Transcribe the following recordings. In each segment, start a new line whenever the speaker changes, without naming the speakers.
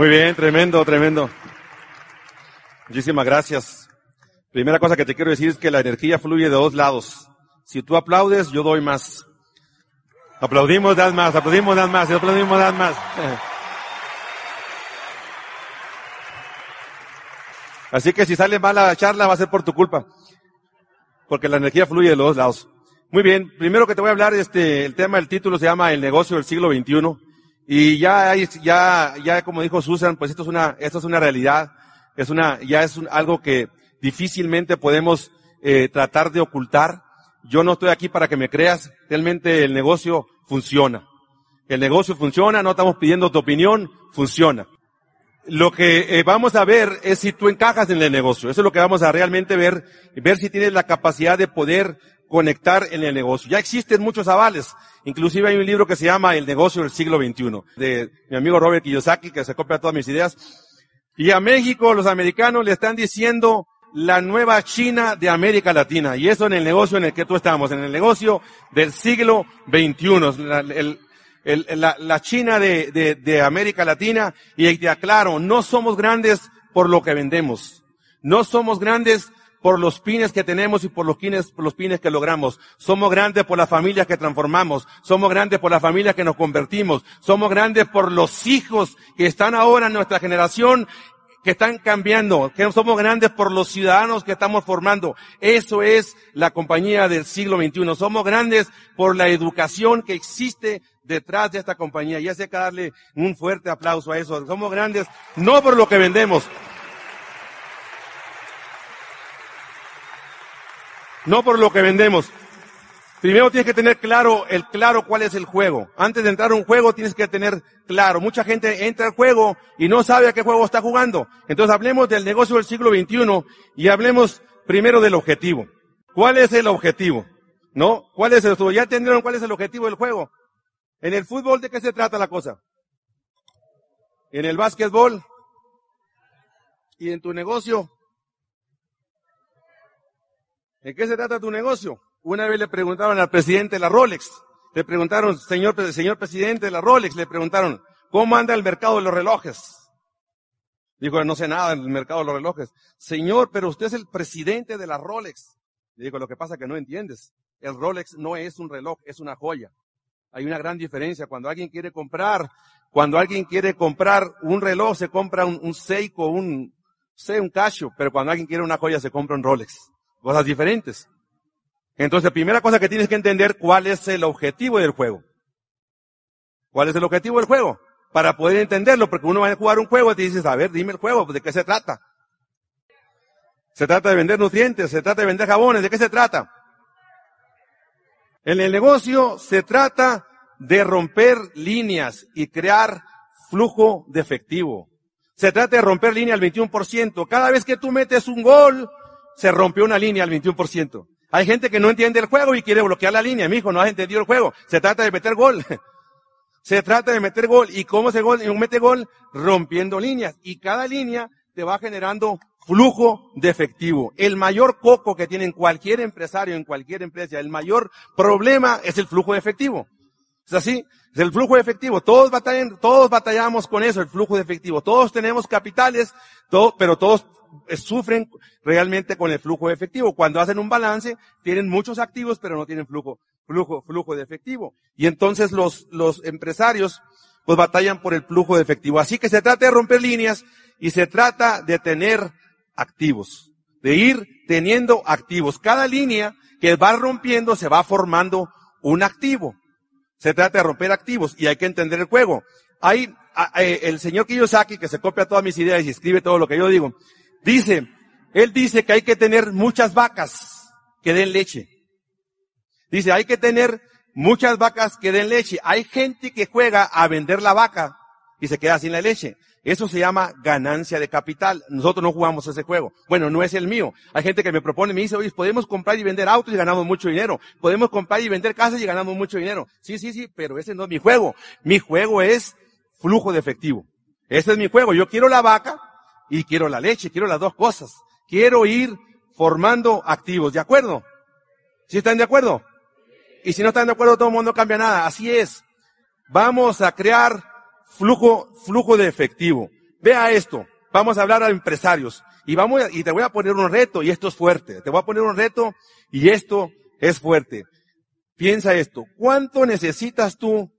Muy bien, tremendo, tremendo. Muchísimas gracias. Primera cosa que te quiero decir es que la energía fluye de dos lados. Si tú aplaudes, yo doy más. Aplaudimos, das más, aplaudimos, das más, aplaudimos, das más. Así que si sale mal la charla va a ser por tu culpa. Porque la energía fluye de los dos lados. Muy bien, primero que te voy a hablar, este, el tema del título se llama El negocio del siglo XXI. Y ya, ya, ya como dijo Susan, pues esto es una, esto es una realidad. Es una, ya es algo que difícilmente podemos eh, tratar de ocultar. Yo no estoy aquí para que me creas. Realmente el negocio funciona. El negocio funciona, no estamos pidiendo tu opinión, funciona. Lo que eh, vamos a ver es si tú encajas en el negocio. Eso es lo que vamos a realmente ver, ver si tienes la capacidad de poder conectar en el negocio. Ya existen muchos avales. Inclusive hay un libro que se llama El negocio del siglo XXI, de mi amigo Robert Kiyosaki, que se copia todas mis ideas. Y a México, los americanos le están diciendo la nueva China de América Latina. Y eso en el negocio en el que tú estamos, en el negocio del siglo XXI. La, el, la, la China de, de, de, América Latina. Y te aclaro, no somos grandes por lo que vendemos. No somos grandes por los pines que tenemos y por los pines, los pines que logramos. Somos grandes por las familias que transformamos. Somos grandes por las familias que nos convertimos. Somos grandes por los hijos que están ahora en nuestra generación que están cambiando, que somos grandes por los ciudadanos que estamos formando. Eso es la compañía del siglo XXI. Somos grandes por la educación que existe detrás de esta compañía. Y hace que darle un fuerte aplauso a eso. Somos grandes no por lo que vendemos. No por lo que vendemos. Primero tienes que tener claro, el claro cuál es el juego. Antes de entrar a un juego tienes que tener claro. Mucha gente entra al juego y no sabe a qué juego está jugando. Entonces hablemos del negocio del siglo XXI y hablemos primero del objetivo. ¿Cuál es el objetivo? ¿No? ¿Cuál es el Ya entendieron cuál es el objetivo del juego. En el fútbol, ¿de qué se trata la cosa? En el básquetbol. Y en tu negocio. ¿En qué se trata tu negocio? Una vez le preguntaron al presidente de la Rolex, le preguntaron, señor, presidente de la Rolex, le preguntaron, ¿cómo anda el mercado de los relojes? Dijo, no sé nada del mercado de los relojes. Señor, pero usted es el presidente de la Rolex. Le digo, lo que pasa es que no entiendes. El Rolex no es un reloj, es una joya. Hay una gran diferencia. Cuando alguien quiere comprar, cuando alguien quiere comprar un reloj, se compra un, un Seiko, un, sé, un Casio, pero cuando alguien quiere una joya, se compra un Rolex. Cosas diferentes. Entonces, primera cosa que tienes que entender, ¿cuál es el objetivo del juego? ¿Cuál es el objetivo del juego? Para poder entenderlo, porque uno va a jugar un juego y te dices, a ver, dime el juego, ¿de qué se trata? Se trata de vender nutrientes, se trata de vender jabones, ¿de qué se trata? En el negocio se trata de romper líneas y crear flujo de efectivo. Se trata de romper línea al 21%. Cada vez que tú metes un gol, se rompió una línea al 21%. Hay gente que no entiende el juego y quiere bloquear la línea. Mi hijo no has entendido el juego. Se trata de meter gol. Se trata de meter gol. ¿Y cómo se gol? mete gol? Rompiendo líneas. Y cada línea te va generando flujo de efectivo. El mayor coco que tiene cualquier empresario, en cualquier empresa, el mayor problema es el flujo de efectivo. ¿Es así? Es el flujo de efectivo. Todos batallan, todos batallamos con eso, el flujo de efectivo. Todos tenemos capitales, todo, pero todos sufren realmente con el flujo de efectivo. Cuando hacen un balance, tienen muchos activos, pero no tienen flujo, flujo, flujo de efectivo. Y entonces los, los empresarios, pues batallan por el flujo de efectivo. Así que se trata de romper líneas y se trata de tener activos, de ir teniendo activos. Cada línea que va rompiendo se va formando un activo. Se trata de romper activos y hay que entender el juego. Hay, eh, el señor Kiyosaki, que se copia todas mis ideas y escribe todo lo que yo digo, Dice, él dice que hay que tener muchas vacas que den leche. Dice, hay que tener muchas vacas que den leche. Hay gente que juega a vender la vaca y se queda sin la leche. Eso se llama ganancia de capital. Nosotros no jugamos ese juego. Bueno, no es el mío. Hay gente que me propone, me dice, oye, podemos comprar y vender autos y ganamos mucho dinero. Podemos comprar y vender casas y ganamos mucho dinero. Sí, sí, sí, pero ese no es mi juego. Mi juego es flujo de efectivo. Ese es mi juego. Yo quiero la vaca, y quiero la leche, quiero las dos cosas. Quiero ir formando activos, ¿de acuerdo? ¿Sí están de acuerdo? Y si no están de acuerdo, todo el mundo cambia nada. Así es. Vamos a crear flujo, flujo de efectivo. vea esto. Vamos a hablar a empresarios. Y vamos, y te voy a poner un reto, y esto es fuerte. Te voy a poner un reto, y esto es fuerte. Piensa esto. ¿Cuánto necesitas tú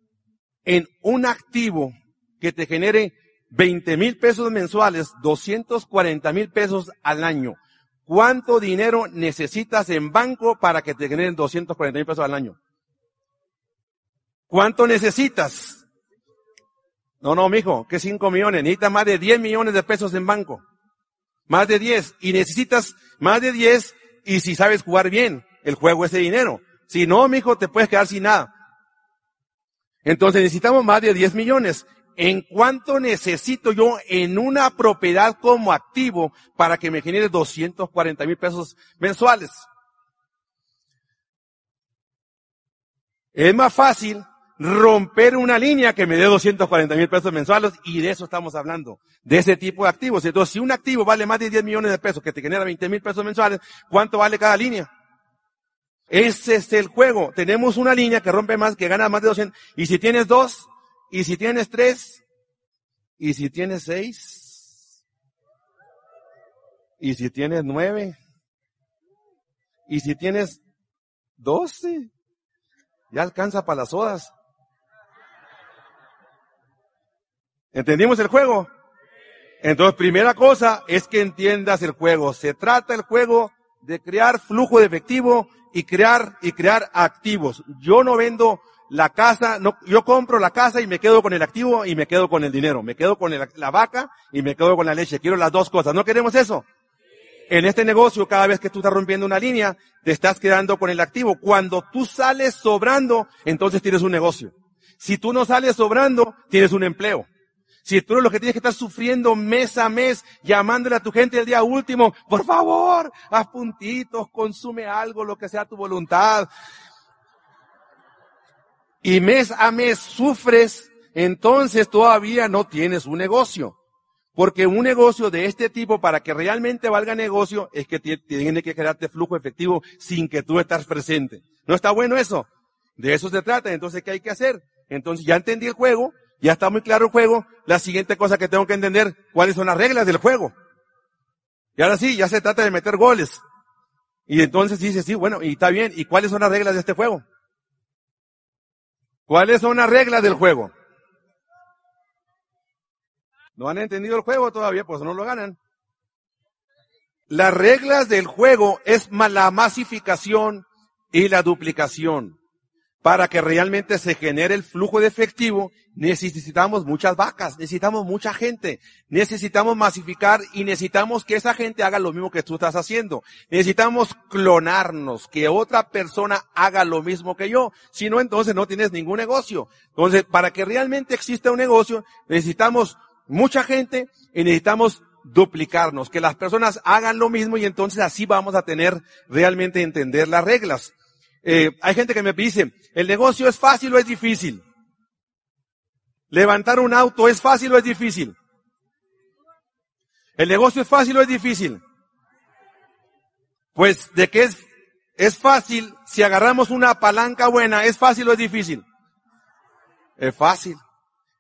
en un activo que te genere 20 mil pesos mensuales, 240 mil pesos al año? ¿Cuánto dinero necesitas en banco para que te generen 240 mil pesos al año? ¿Cuánto necesitas? No, no, mijo, que 5 millones. Necesitas más de 10 millones de pesos en banco. Más de 10. Y necesitas más de 10 y si sabes jugar bien el juego ese dinero. Si no, mijo, te puedes quedar sin nada. Entonces necesitamos más de 10 millones. ¿En cuánto necesito yo en una propiedad como activo para que me genere 240 mil pesos mensuales? Es más fácil romper una línea que me dé 240 mil pesos mensuales y de eso estamos hablando, de ese tipo de activos. Entonces, si un activo vale más de 10 millones de pesos que te genera 20 mil pesos mensuales, ¿cuánto vale cada línea? Ese es el juego. Tenemos una línea que rompe más, que gana más de 200. Y si tienes dos, y si tienes tres, y si tienes seis, y si tienes nueve, y si tienes doce, ya alcanza para las sodas. ¿Entendimos el juego? Entonces, primera cosa es que entiendas el juego. Se trata el juego de crear flujo de efectivo y crear, y crear activos. Yo no vendo la casa, no, yo compro la casa y me quedo con el activo y me quedo con el dinero. Me quedo con la vaca y me quedo con la leche. Quiero las dos cosas. ¿No queremos eso? En este negocio, cada vez que tú estás rompiendo una línea, te estás quedando con el activo. Cuando tú sales sobrando, entonces tienes un negocio. Si tú no sales sobrando, tienes un empleo. Si tú eres lo que tienes que estar sufriendo mes a mes, llamándole a tu gente el día último, por favor, haz puntitos, consume algo, lo que sea tu voluntad. Y mes a mes sufres, entonces todavía no tienes un negocio. Porque un negocio de este tipo, para que realmente valga negocio, es que tiene que crearte flujo efectivo sin que tú estés presente. ¿No está bueno eso? De eso se trata. Entonces, ¿qué hay que hacer? Entonces, ya entendí el juego, ya está muy claro el juego. La siguiente cosa que tengo que entender, cuáles son las reglas del juego. Y ahora sí, ya se trata de meter goles. Y entonces dice, sí, bueno, y está bien. ¿Y cuáles son las reglas de este juego? ¿Cuáles son las reglas del juego? ¿No han entendido el juego todavía? Pues no lo ganan. Las reglas del juego es la masificación y la duplicación para que realmente se genere el flujo de efectivo, necesitamos muchas vacas, necesitamos mucha gente, necesitamos masificar y necesitamos que esa gente haga lo mismo que tú estás haciendo. Necesitamos clonarnos, que otra persona haga lo mismo que yo. Si no, entonces no tienes ningún negocio. Entonces, para que realmente exista un negocio, necesitamos mucha gente y necesitamos duplicarnos, que las personas hagan lo mismo y entonces así vamos a tener realmente entender las reglas. Eh, hay gente que me dice, ¿el negocio es fácil o es difícil? ¿Levantar un auto es fácil o es difícil? ¿El negocio es fácil o es difícil? Pues, ¿de qué es, es fácil si agarramos una palanca buena? ¿Es fácil o es difícil? Es fácil.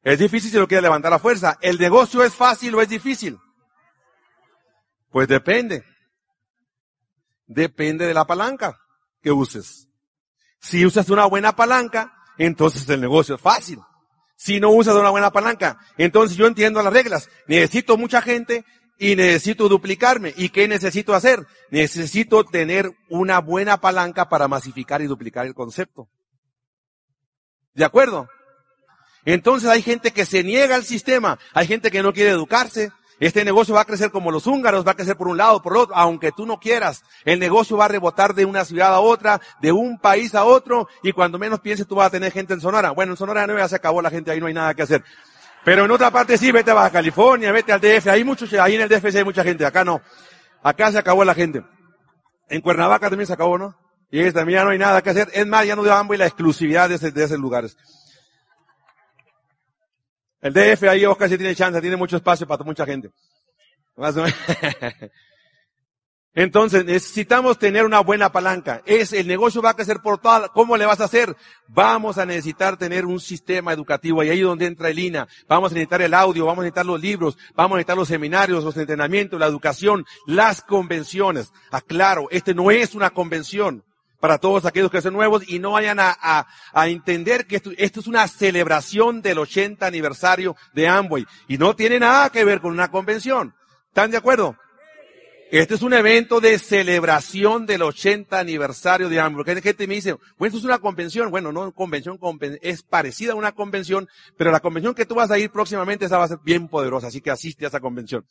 Es difícil si lo quiere levantar a fuerza. ¿El negocio es fácil o es difícil? Pues depende. Depende de la palanca que uses. Si usas una buena palanca, entonces el negocio es fácil. Si no usas una buena palanca, entonces yo entiendo las reglas. Necesito mucha gente y necesito duplicarme. ¿Y qué necesito hacer? Necesito tener una buena palanca para masificar y duplicar el concepto. ¿De acuerdo? Entonces hay gente que se niega al sistema, hay gente que no quiere educarse, este negocio va a crecer como los húngaros, va a crecer por un lado, por otro, aunque tú no quieras. El negocio va a rebotar de una ciudad a otra, de un país a otro, y cuando menos pienses tú vas a tener gente en Sonora. Bueno, en Sonora no se acabó la gente, ahí no hay nada que hacer. Pero en otra parte sí, vete a Baja California, vete al DF, hay muchos, ahí en el DF sí hay mucha gente, acá no. Acá se acabó la gente. En Cuernavaca también se acabó, ¿no? Y también ya no hay nada que hacer. Es más, ya no y la exclusividad de, ese, de esos lugares. El DF ahí Oscar sí tiene chance, tiene mucho espacio para mucha gente. Más o menos. Entonces necesitamos tener una buena palanca. Es el negocio va a crecer por toda. ¿Cómo le vas a hacer? Vamos a necesitar tener un sistema educativo y ahí es donde entra el INA. Vamos a necesitar el audio, vamos a necesitar los libros, vamos a necesitar los seminarios, los entrenamientos, la educación, las convenciones. Aclaro, este no es una convención para todos aquellos que son nuevos y no vayan a, a, a entender que esto, esto, es una celebración del 80 aniversario de Amway y no tiene nada que ver con una convención. ¿Están de acuerdo? Este es un evento de celebración del 80 aniversario de AMLO. Que gente me dice, bueno, esto es una convención. Bueno, no convención, es parecida a una convención, pero la convención que tú vas a ir próximamente, esa va a ser bien poderosa, así que asiste a esa convención.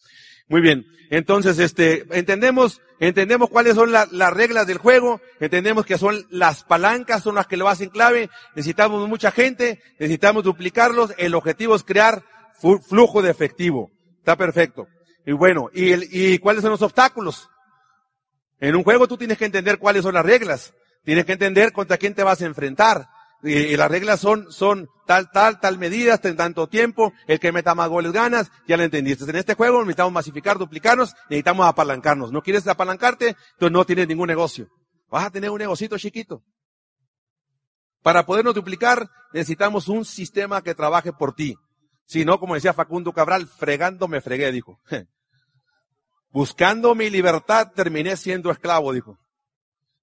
Muy bien. Entonces, este, entendemos, entendemos cuáles son las reglas del juego, entendemos que son las palancas, son las que lo hacen clave, necesitamos mucha gente, necesitamos duplicarlos, el objetivo es crear flujo de efectivo. Está perfecto. Y bueno, ¿y, el, ¿y cuáles son los obstáculos? En un juego tú tienes que entender cuáles son las reglas. Tienes que entender contra quién te vas a enfrentar. Y, las reglas son, son tal, tal, tal medidas, en tanto tiempo, el que meta más goles ganas, ya lo entendiste. En este juego necesitamos masificar, duplicarnos, necesitamos apalancarnos. No quieres apalancarte, entonces no tienes ningún negocio. Vas a tener un negocito chiquito. Para podernos duplicar, necesitamos un sistema que trabaje por ti. Si no, como decía Facundo Cabral, fregando me fregué, dijo. Buscando mi libertad terminé siendo esclavo, dijo.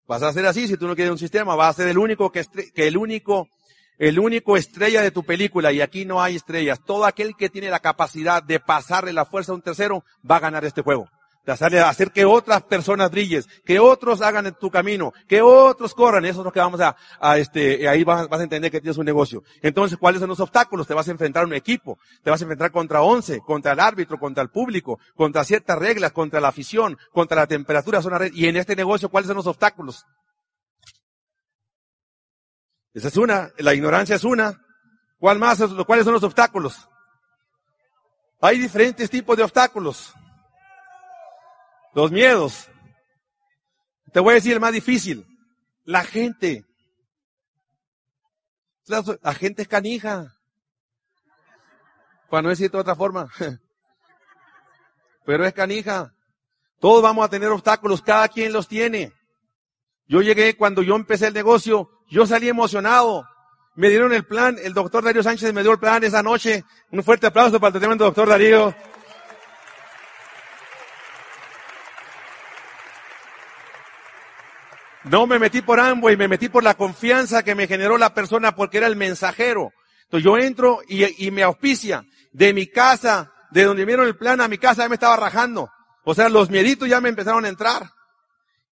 Vas a ser así si tú no quieres un sistema, vas a ser el único que, que el único, el único estrella de tu película y aquí no hay estrellas. Todo aquel que tiene la capacidad de pasarle la fuerza a un tercero va a ganar este juego hacer que otras personas brilles, que otros hagan tu camino, que otros corran. Eso es lo que vamos a, a este, ahí vas, vas, a entender que tienes un negocio. Entonces, ¿cuáles son los obstáculos? Te vas a enfrentar a un equipo, te vas a enfrentar contra once, contra el árbitro, contra el público, contra ciertas reglas, contra la afición, contra la temperatura, zona red. Y en este negocio, ¿cuáles son los obstáculos? Esa es una, la ignorancia es una. ¿Cuál más? ¿Cuáles son los obstáculos? Hay diferentes tipos de obstáculos. Los miedos. Te voy a decir el más difícil. La gente. La, gente es canija. Para no decirte de otra forma. Pero es canija. Todos vamos a tener obstáculos, cada quien los tiene. Yo llegué cuando yo empecé el negocio, yo salí emocionado. Me dieron el plan, el doctor Darío Sánchez me dio el plan esa noche. Un fuerte aplauso para el doctor Darío. No me metí por y me metí por la confianza que me generó la persona porque era el mensajero. Entonces yo entro y, me auspicia. De mi casa, de donde vieron el plan a mi casa, ya me estaba rajando. O sea, los mieditos ya me empezaron a entrar.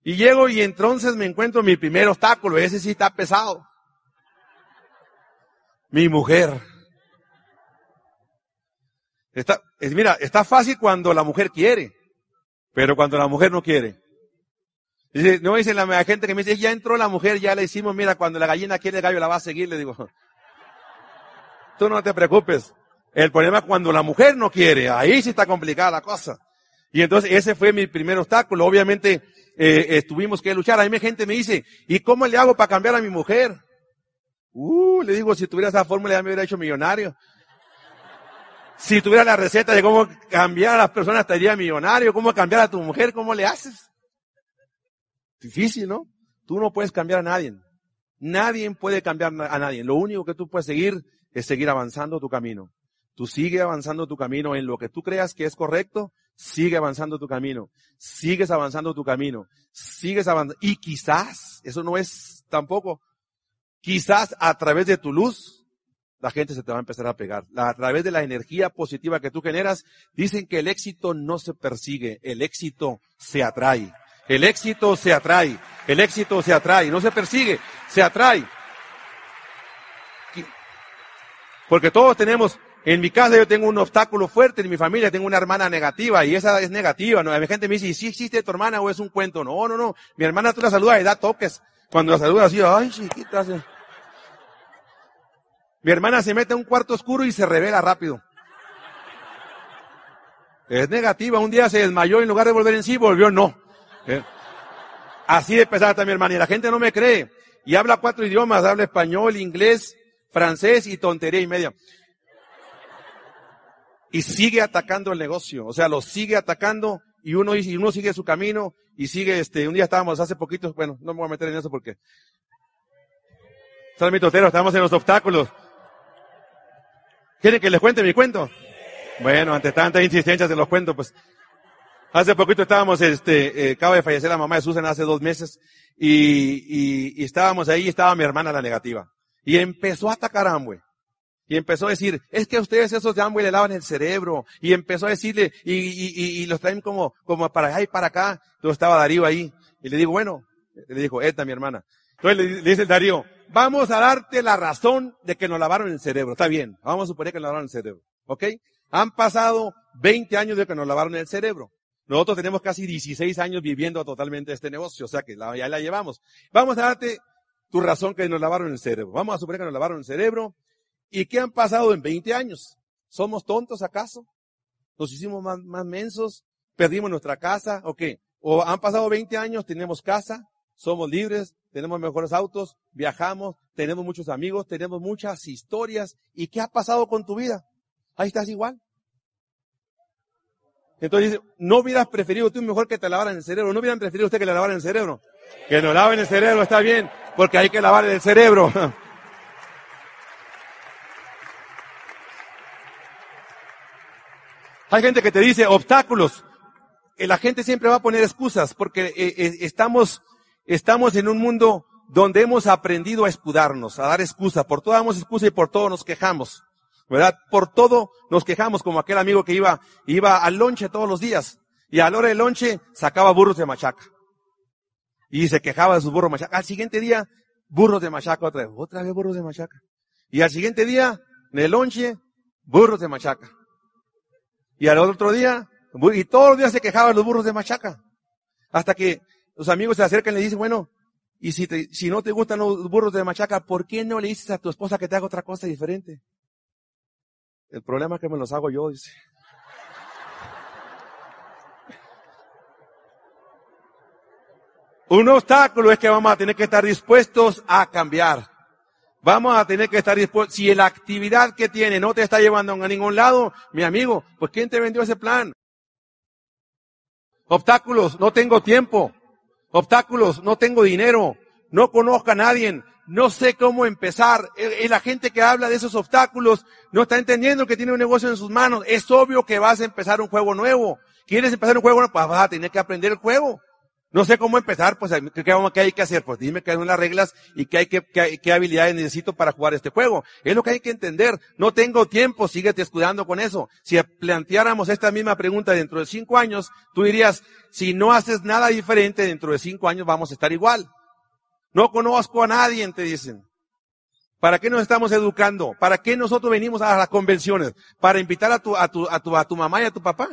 Y llego y entonces me encuentro mi primer obstáculo. Ese sí está pesado. Mi mujer. Está, es, mira, está fácil cuando la mujer quiere, pero cuando la mujer no quiere. Dice, no dice la gente que me dice, ya entró la mujer, ya la hicimos, mira, cuando la gallina quiere el gallo la va a seguir, le digo, tú no te preocupes. El problema es cuando la mujer no quiere, ahí sí está complicada la cosa. Y entonces ese fue mi primer obstáculo. Obviamente eh, que luchar. A mí gente me dice, ¿y cómo le hago para cambiar a mi mujer? Uh, le digo, si tuviera esa fórmula ya me hubiera hecho millonario. Si tuviera la receta de cómo cambiar a las personas estaría millonario. ¿Cómo cambiar a tu mujer? ¿Cómo le haces? Difícil, ¿no? Tú no puedes cambiar a nadie. Nadie puede cambiar a nadie. Lo único que tú puedes seguir es seguir avanzando tu camino. Tú sigue avanzando tu camino en lo que tú creas que es correcto, sigue avanzando tu camino. Sigues avanzando tu camino. Sigues avanzando. Y quizás, eso no es tampoco, quizás a través de tu luz, la gente se te va a empezar a pegar. A través de la energía positiva que tú generas, dicen que el éxito no se persigue, el éxito se atrae. El éxito se atrae, el éxito se atrae, no se persigue, se atrae. Porque todos tenemos, en mi casa yo tengo un obstáculo fuerte, en mi familia tengo una hermana negativa y esa es negativa. ¿no? La gente me dice, ¿y si existe tu hermana o es un cuento? No, no, no. Mi hermana tú la saludas y da toques. Cuando la saludas así, ay chiquita. Mi hermana se mete a un cuarto oscuro y se revela rápido. Es negativa. Un día se desmayó y en lugar de volver en sí, volvió no. ¿Eh? Así de pesada está mi hermana. Y la gente no me cree. Y habla cuatro idiomas. Habla español, inglés, francés y tontería y media. Y sigue atacando el negocio. O sea, lo sigue atacando y uno, y uno sigue su camino y sigue, este, un día estábamos hace poquito, bueno, no me voy a meter en eso porque, mi totero, estamos en los obstáculos. ¿Quieren que les cuente mi cuento? Bueno, ante tanta insistencia se los cuento, pues. Hace poquito estábamos, este, eh, acaba de fallecer la mamá de Susan hace dos meses y, y, y estábamos ahí, estaba mi hermana la negativa. Y empezó a atacar a. Y empezó a decir, es que ustedes esos de le lavan el cerebro. Y empezó a decirle, y, y, y, y los traen como, como para allá y para acá. Entonces estaba Darío ahí. Y le digo, bueno, le dijo, esta mi hermana. Entonces le, le dice el Darío, vamos a darte la razón de que nos lavaron el cerebro. Está bien, vamos a suponer que nos lavaron el cerebro. ¿Ok? Han pasado 20 años de que nos lavaron el cerebro. Nosotros tenemos casi 16 años viviendo totalmente este negocio, o sea que ya la llevamos. Vamos a darte tu razón que nos lavaron el cerebro. Vamos a suponer que nos lavaron el cerebro. ¿Y qué han pasado en 20 años? ¿Somos tontos acaso? ¿Nos hicimos más, más mensos? ¿Perdimos nuestra casa? ¿O qué? ¿O han pasado 20 años, tenemos casa, somos libres, tenemos mejores autos, viajamos, tenemos muchos amigos, tenemos muchas historias. ¿Y qué ha pasado con tu vida? Ahí estás igual. Entonces dice, no hubieras preferido tú mejor que te lavaran el cerebro, no hubieran preferido usted que le lavaran el cerebro. Que nos laven el cerebro, está bien, porque hay que lavar el cerebro. Hay gente que te dice obstáculos. La gente siempre va a poner excusas porque eh, eh, estamos, estamos en un mundo donde hemos aprendido a escudarnos, a dar excusas. Por todo damos excusa y por todo nos quejamos. ¿Verdad? Por todo nos quejamos como aquel amigo que iba, iba al lonche todos los días. Y a la hora del lonche sacaba burros de machaca. Y se quejaba de sus burros de machaca. Al siguiente día, burros de machaca otra vez. Otra vez burros de machaca. Y al siguiente día, en el lonche, burros de machaca. Y al otro día, y todos los días se quejaban los burros de machaca. Hasta que los amigos se acercan y le dicen, bueno, y si, te, si no te gustan los burros de machaca, ¿por qué no le dices a tu esposa que te haga otra cosa diferente? El problema es que me los hago yo, dice. Un obstáculo es que vamos a tener que estar dispuestos a cambiar. Vamos a tener que estar dispuestos. Si la actividad que tiene no te está llevando a ningún lado, mi amigo, pues ¿quién te vendió ese plan? Obstáculos, no tengo tiempo. Obstáculos, no tengo dinero. No conozco a nadie. No sé cómo empezar. Y la gente que habla de esos obstáculos no está entendiendo que tiene un negocio en sus manos. Es obvio que vas a empezar un juego nuevo. ¿Quieres empezar un juego nuevo? Pues vas a tener que aprender el juego. No sé cómo empezar, pues, ¿qué, hay que hacer? Pues dime qué son las reglas y qué, hay que, qué, habilidades necesito para jugar este juego. Es lo que hay que entender. No tengo tiempo, síguete escudando con eso. Si planteáramos esta misma pregunta dentro de cinco años, tú dirías, si no haces nada diferente, dentro de cinco años vamos a estar igual. No conozco a nadie, te dicen. ¿Para qué nos estamos educando? ¿Para qué nosotros venimos a las convenciones? ¿Para invitar a tu, a tu, a tu, a tu mamá y a tu papá?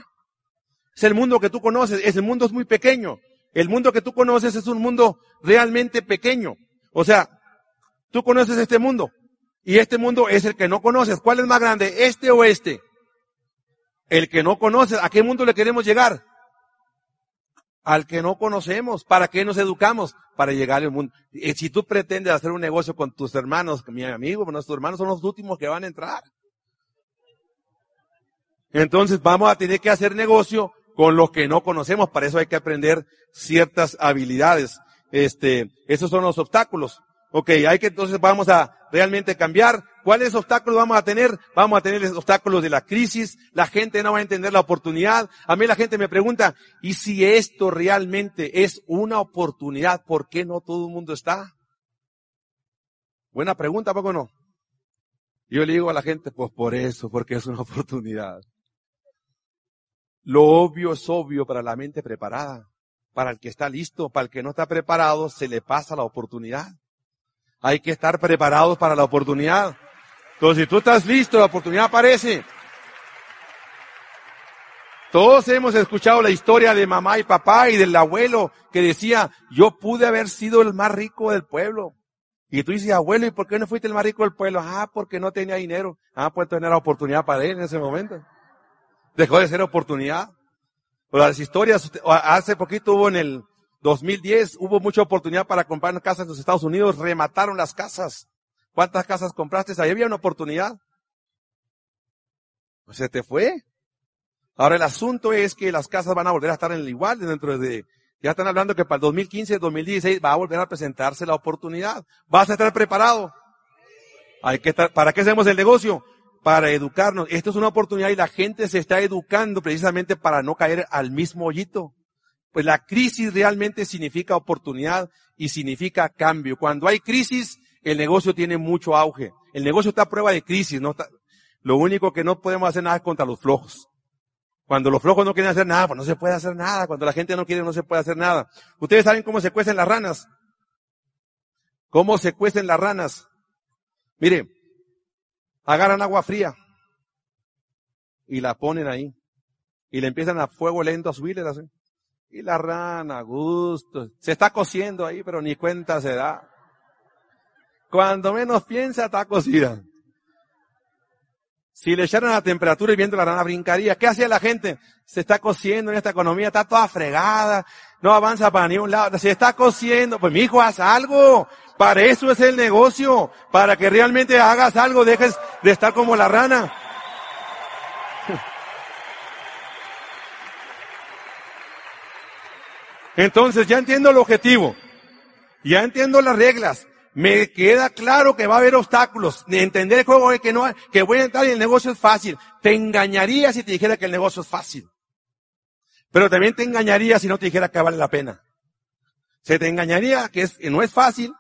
Es el mundo que tú conoces, ese mundo es muy pequeño. El mundo que tú conoces es un mundo realmente pequeño. O sea, tú conoces este mundo y este mundo es el que no conoces. ¿Cuál es más grande, este o este? El que no conoces. ¿A qué mundo le queremos llegar? Al que no conocemos. ¿Para qué nos educamos? Para llegar al mundo. Si tú pretendes hacer un negocio con tus hermanos, mi amigo, nuestros hermanos son los últimos que van a entrar. Entonces vamos a tener que hacer negocio con los que no conocemos. Para eso hay que aprender ciertas habilidades. Este, esos son los obstáculos. Ok, hay que entonces vamos a realmente cambiar. ¿Cuáles obstáculos vamos a tener? Vamos a tener los obstáculos de la crisis. La gente no va a entender la oportunidad. A mí la gente me pregunta, ¿y si esto realmente es una oportunidad? ¿Por qué no todo el mundo está? Buena pregunta, ¿poco no? Yo le digo a la gente, pues por eso, porque es una oportunidad. Lo obvio es obvio para la mente preparada. Para el que está listo, para el que no está preparado, se le pasa la oportunidad. Hay que estar preparados para la oportunidad. Entonces, si tú estás listo, la oportunidad aparece. Todos hemos escuchado la historia de mamá y papá y del abuelo que decía, yo pude haber sido el más rico del pueblo. Y tú dices, abuelo, ¿y por qué no fuiste el más rico del pueblo? Ah, porque no tenía dinero. Ah, pues tener la oportunidad para él en ese momento. Dejó de ser oportunidad. O las historias, hace poquito hubo en el 2010, hubo mucha oportunidad para comprar casas en los Estados Unidos, remataron las casas. ¿Cuántas casas compraste? Ahí había una oportunidad. Pues se te fue. Ahora el asunto es que las casas van a volver a estar en el igual dentro de, ya están hablando que para el 2015, 2016 va a volver a presentarse la oportunidad. ¿Vas a estar preparado? Hay que estar, ¿para qué hacemos el negocio? Para educarnos. Esto es una oportunidad y la gente se está educando precisamente para no caer al mismo hoyito. Pues la crisis realmente significa oportunidad y significa cambio. Cuando hay crisis, el negocio tiene mucho auge. El negocio está a prueba de crisis, no está, lo único que no podemos hacer nada es contra los flojos. Cuando los flojos no quieren hacer nada, pues no se puede hacer nada. Cuando la gente no quiere, no se puede hacer nada. Ustedes saben cómo se cuecen las ranas. ¿Cómo se cuecen las ranas? Mire, agarran agua fría y la ponen ahí. Y le empiezan a fuego lento a subirle. Y la rana, gusto. Se está cociendo ahí, pero ni cuenta se da. Cuando menos piensa, está cocida. Si le echaran la temperatura y viendo la rana brincaría, ¿qué hacía la gente? Se está cociendo en esta economía, está toda fregada, no avanza para ningún lado, se está cociendo, pues mi hijo haz algo, para eso es el negocio, para que realmente hagas algo, dejes de estar como la rana. Entonces ya entiendo el objetivo, ya entiendo las reglas, me queda claro que va a haber obstáculos. Entender el juego es que no, que voy a entrar y el negocio es fácil. Te engañaría si te dijera que el negocio es fácil. Pero también te engañaría si no te dijera que vale la pena. Se te engañaría que, es, que no es fácil,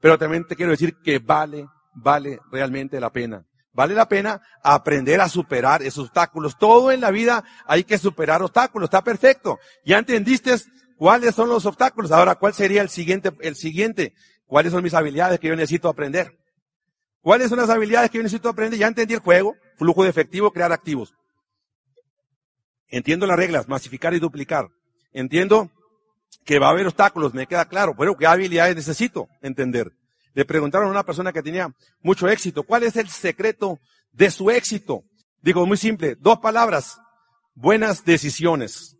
pero también te quiero decir que vale, vale realmente la pena. Vale la pena aprender a superar esos obstáculos. Todo en la vida hay que superar obstáculos. Está perfecto. Ya entendiste cuáles son los obstáculos. Ahora, ¿cuál sería el siguiente, el siguiente? ¿Cuáles son mis habilidades que yo necesito aprender? ¿Cuáles son las habilidades que yo necesito aprender? Ya entendí el juego, flujo de efectivo, crear activos. Entiendo las reglas, masificar y duplicar. Entiendo que va a haber obstáculos, me queda claro, pero ¿qué habilidades necesito entender? Le preguntaron a una persona que tenía mucho éxito, ¿cuál es el secreto de su éxito? Digo, muy simple, dos palabras, buenas decisiones.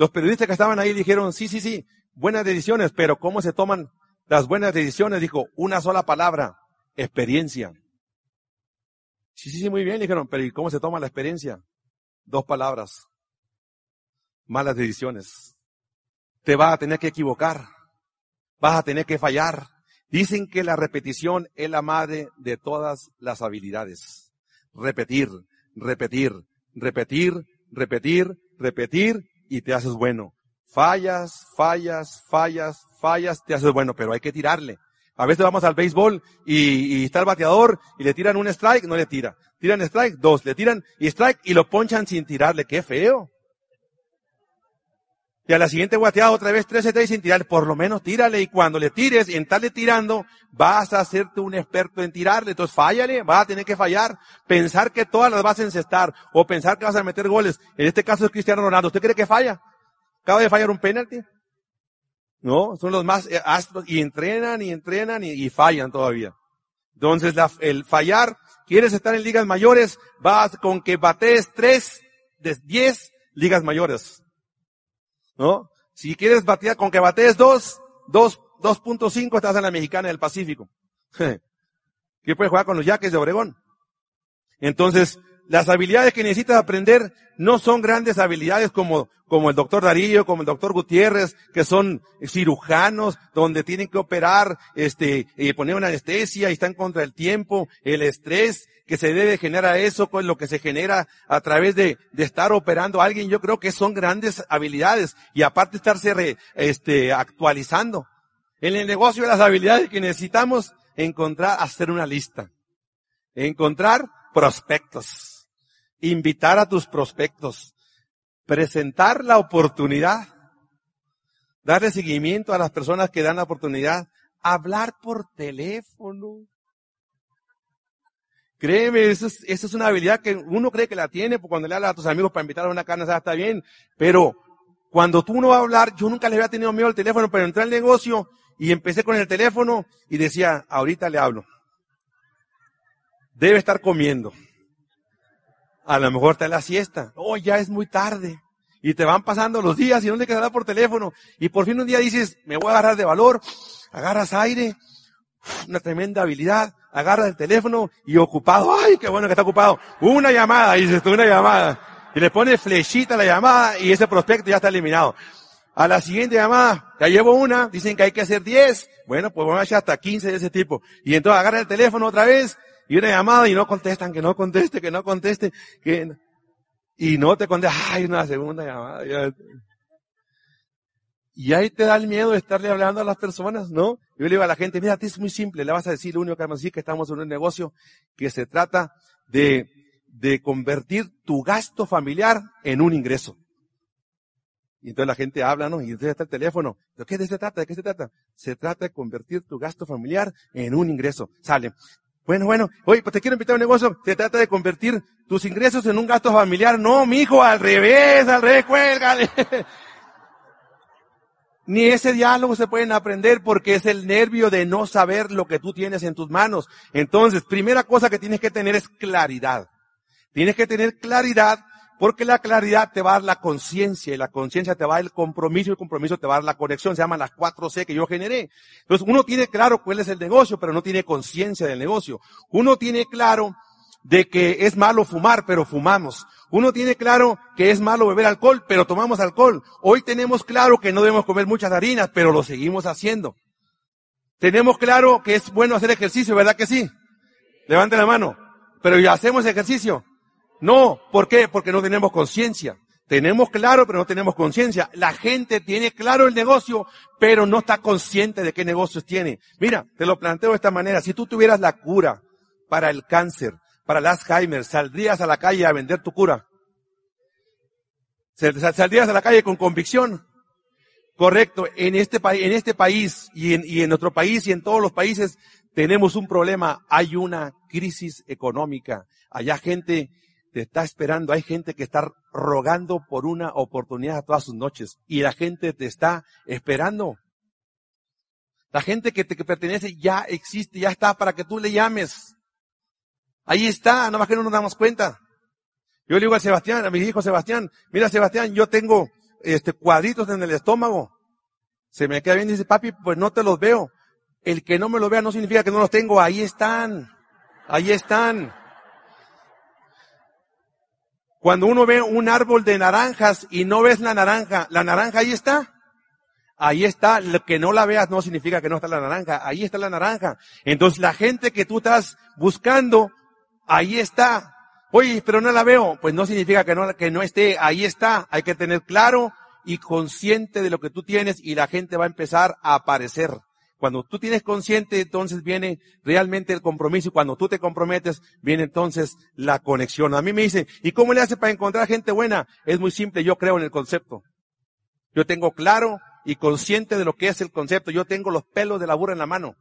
Los periodistas que estaban ahí dijeron, sí, sí, sí, buenas decisiones, pero ¿cómo se toman las buenas decisiones, dijo, una sola palabra, experiencia. Sí, sí, sí, muy bien, dijeron, pero ¿y cómo se toma la experiencia? Dos palabras, malas decisiones. Te vas a tener que equivocar, vas a tener que fallar. Dicen que la repetición es la madre de todas las habilidades. Repetir, repetir, repetir, repetir, repetir y te haces bueno. Fallas, fallas, fallas, fallas, te haces bueno, pero hay que tirarle. A veces vamos al béisbol y, está el bateador y le tiran un strike, no le tira. Tiran strike, dos, le tiran y strike y lo ponchan sin tirarle. ¡Qué feo! Y a la siguiente bateada otra vez tres y sin tirarle. Por lo menos tírale y cuando le tires en estarle tirando, vas a hacerte un experto en tirarle. Entonces fállale, vas a tener que fallar. Pensar que todas las vas a encestar o pensar que vas a meter goles. En este caso es Cristiano Ronaldo. ¿Usted cree que falla? Acaba de fallar un penalti. No, son los más eh, astros y entrenan y entrenan y, fallan todavía. Entonces el fallar, quieres estar en ligas mayores, vas con que batees tres de diez ligas mayores. ¿No? Si quieres batear con que batees dos, dos, 2.5 estás en la mexicana del Pacífico. ¿Qué puedes jugar con los yaques de Obregón? Entonces, las habilidades que necesitas aprender no son grandes habilidades como, como el doctor Darío, como el doctor Gutiérrez, que son cirujanos, donde tienen que operar, este, poner una anestesia y están contra el tiempo, el estrés que se debe generar eso, con lo que se genera a través de, de estar operando a alguien. Yo creo que son grandes habilidades y aparte estarse re, este, actualizando. En el negocio de las habilidades que necesitamos encontrar, hacer una lista. Encontrar prospectos invitar a tus prospectos, presentar la oportunidad, darle seguimiento a las personas que dan la oportunidad, hablar por teléfono. Créeme, eso es, es una habilidad que uno cree que la tiene pues, cuando le habla a tus amigos para invitar a una carne, está bien, pero cuando tú no vas a hablar, yo nunca le había tenido miedo al teléfono, pero entré al negocio y empecé con el teléfono y decía, ahorita le hablo. Debe estar comiendo. A lo mejor está en la siesta. Oh, ya es muy tarde. Y te van pasando los días y no le quedará por teléfono. Y por fin un día dices, me voy a agarrar de valor. Agarras aire. Una tremenda habilidad. Agarras el teléfono y ocupado. Ay, qué bueno que está ocupado. Una llamada, dices tú, una llamada. Y le pone flechita a la llamada y ese prospecto ya está eliminado. A la siguiente llamada, ya llevo una, dicen que hay que hacer 10. Bueno, pues vamos a hacer hasta 15 de ese tipo. Y entonces agarra el teléfono otra vez y una llamada y no contestan, que no conteste, que no conteste, que... Y no te contesta, ay, una segunda llamada. Y ahí te da el miedo de estarle hablando a las personas, ¿no? Yo le digo a la gente, mira, es muy simple, le vas a decir, lo único que vamos a decir que estamos en un negocio que se trata de, de convertir tu gasto familiar en un ingreso. Y entonces la gente habla, ¿no? Y entonces está el teléfono. ¿De qué se trata? ¿De qué se trata? Se trata de convertir tu gasto familiar en un ingreso. Sale. Bueno, bueno, oye, pues te quiero invitar a un negocio. Se trata de convertir tus ingresos en un gasto familiar. No, mi hijo, al revés, al revés, cuélgale. Ni ese diálogo se pueden aprender porque es el nervio de no saber lo que tú tienes en tus manos. Entonces, primera cosa que tienes que tener es claridad. Tienes que tener claridad porque la claridad te va a dar la conciencia y la conciencia te va a dar el compromiso y el compromiso te va a dar la conexión. Se llaman las cuatro C que yo generé. Entonces uno tiene claro cuál es el negocio, pero no tiene conciencia del negocio. Uno tiene claro de que es malo fumar, pero fumamos. Uno tiene claro que es malo beber alcohol, pero tomamos alcohol. Hoy tenemos claro que no debemos comer muchas harinas, pero lo seguimos haciendo. Tenemos claro que es bueno hacer ejercicio, ¿verdad que sí? Levante la mano. Pero ya hacemos ejercicio. No, ¿por qué? Porque no tenemos conciencia. Tenemos claro, pero no tenemos conciencia. La gente tiene claro el negocio, pero no está consciente de qué negocios tiene. Mira, te lo planteo de esta manera. Si tú tuvieras la cura para el cáncer, para el Alzheimer, ¿saldrías a la calle a vender tu cura? ¿Saldrías a la calle con convicción? Correcto. En este, país, en este país y en, y en otro país y en todos los países tenemos un problema. Hay una crisis económica. Allá gente te está esperando. Hay gente que está rogando por una oportunidad todas sus noches y la gente te está esperando. La gente que te pertenece ya existe, ya está para que tú le llames. Ahí está, no más que no nos damos cuenta. Yo le digo a Sebastián, a mi hijo Sebastián, mira Sebastián, yo tengo este cuadritos en el estómago. Se me queda bien dice, papi, pues no te los veo. El que no me los vea no significa que no los tengo, ahí están. Ahí están. Cuando uno ve un árbol de naranjas y no ves la naranja, la naranja ahí está. Ahí está, que no la veas no significa que no está la naranja, ahí está la naranja. Entonces la gente que tú estás buscando, ahí está. Oye, pero no la veo, pues no significa que no, que no esté, ahí está. Hay que tener claro y consciente de lo que tú tienes y la gente va a empezar a aparecer. Cuando tú tienes consciente, entonces viene realmente el compromiso y cuando tú te comprometes, viene entonces la conexión. A mí me dicen, ¿y cómo le hace para encontrar gente buena? Es muy simple, yo creo en el concepto. Yo tengo claro y consciente de lo que es el concepto. Yo tengo los pelos de la burra en la mano.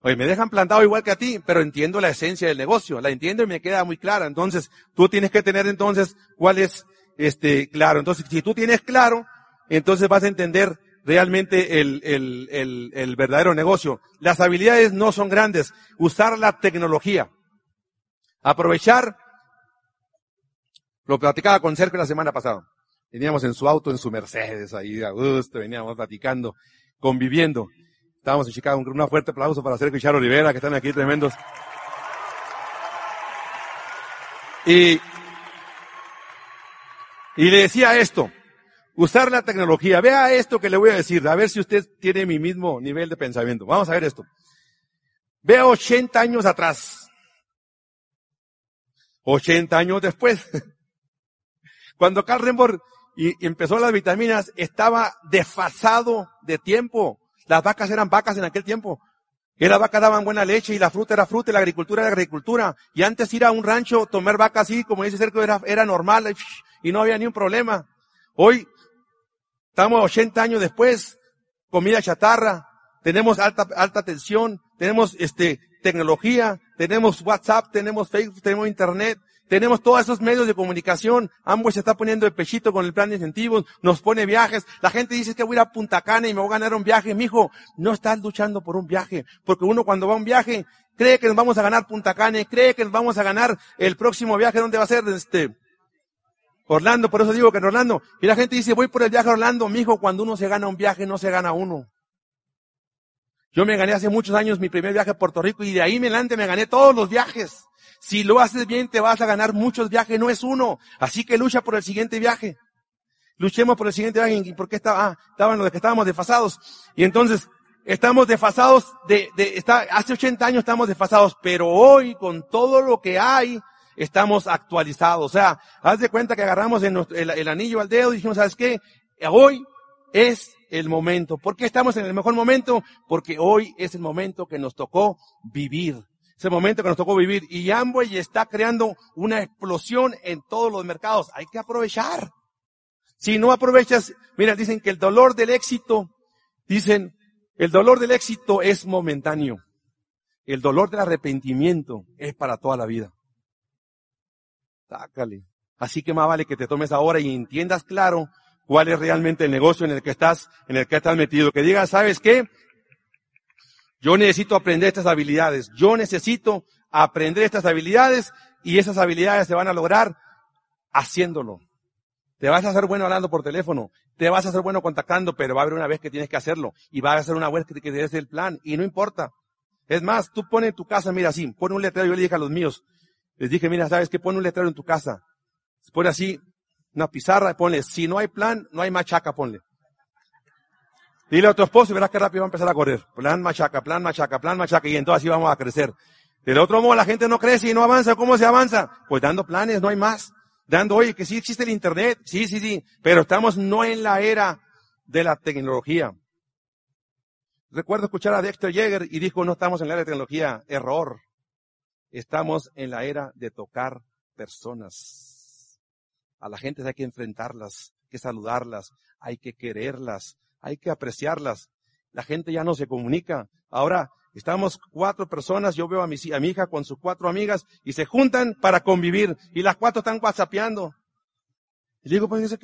Oye, me dejan plantado igual que a ti, pero entiendo la esencia del negocio, la entiendo y me queda muy clara. Entonces, tú tienes que tener entonces cuál es, este, claro. Entonces, si tú tienes claro, entonces vas a entender realmente el, el, el, el verdadero negocio. Las habilidades no son grandes. Usar la tecnología. Aprovechar. Lo platicaba con Sergio la semana pasada. Veníamos en su auto, en su Mercedes, ahí a gusto, veníamos platicando, conviviendo. Estábamos en Chicago. Un fuerte aplauso para Sergio y Charo Rivera, que están aquí tremendos. Y, y le decía esto usar la tecnología. Vea esto que le voy a decir, a ver si usted tiene mi mismo nivel de pensamiento. Vamos a ver esto. Vea 80 años atrás. 80 años después. Cuando Carl Rembor empezó las vitaminas, estaba desfasado de tiempo. Las vacas eran vacas en aquel tiempo. Que las vacas daban buena leche y la fruta era fruta y la agricultura era agricultura. Y antes ir a un rancho, tomar vacas así, como dice Sergio, era, era normal y no había ni un problema. Hoy Estamos 80 años después, comida chatarra, tenemos alta, alta tensión, tenemos este, tecnología, tenemos WhatsApp, tenemos Facebook, tenemos Internet, tenemos todos esos medios de comunicación. Ambos se está poniendo de pechito con el plan de incentivos, nos pone viajes. La gente dice que voy a ir a Punta Cana y me voy a ganar un viaje. Mijo, no estás luchando por un viaje, porque uno cuando va a un viaje cree que nos vamos a ganar Punta Cana, cree que nos vamos a ganar el próximo viaje, ¿dónde va a ser? Este, Orlando, por eso digo que en Orlando. Y la gente dice, voy por el viaje a Orlando. Mijo, cuando uno se gana un viaje, no se gana uno. Yo me gané hace muchos años mi primer viaje a Puerto Rico y de ahí en adelante me gané todos los viajes. Si lo haces bien, te vas a ganar muchos viajes, no es uno. Así que lucha por el siguiente viaje. Luchemos por el siguiente viaje. ¿Por qué estaba? Ah, estaban los que estábamos desfasados. Y entonces, estamos desfasados de, de, está, hace 80 años estamos desfasados, pero hoy, con todo lo que hay, estamos actualizados. O sea, haz de cuenta que agarramos el, el anillo al dedo y dijimos, ¿sabes qué? Hoy es el momento. ¿Por qué estamos en el mejor momento? Porque hoy es el momento que nos tocó vivir. Es el momento que nos tocó vivir. Y Amway está creando una explosión en todos los mercados. Hay que aprovechar. Si no aprovechas, mira, dicen que el dolor del éxito, dicen, el dolor del éxito es momentáneo. El dolor del arrepentimiento es para toda la vida. Sácale. Así que más vale que te tomes ahora y entiendas claro cuál es realmente el negocio en el que estás, en el que estás metido. Que digas, ¿sabes qué? Yo necesito aprender estas habilidades. Yo necesito aprender estas habilidades y esas habilidades se van a lograr haciéndolo. Te vas a hacer bueno hablando por teléfono, te vas a hacer bueno contactando, pero va a haber una vez que tienes que hacerlo y va a ser una vez que, que des el plan y no importa. Es más, tú pones en tu casa, mira así, pone un letrero, yo le dije a los míos, les dije, mira, ¿sabes qué? Pone un letrero en tu casa. Pone así, una pizarra, ponle, si no hay plan, no hay machaca, ponle. Dile a tu esposo y verás que rápido va a empezar a correr. Plan machaca, plan machaca, plan machaca, y entonces así vamos a crecer. Del otro modo la gente no crece y no avanza. ¿Cómo se avanza? Pues dando planes, no hay más. Dando, oye, que sí existe el internet, sí, sí, sí, pero estamos no en la era de la tecnología. Recuerdo escuchar a Dexter Yeager y dijo, no estamos en la era de tecnología, error. Estamos en la era de tocar personas. A la gente hay que enfrentarlas, hay que saludarlas, hay que quererlas, hay que apreciarlas. La gente ya no se comunica. Ahora estamos cuatro personas, yo veo a mi, hija con sus cuatro amigas y se juntan para convivir y las cuatro están whatsappeando. Y digo, pues.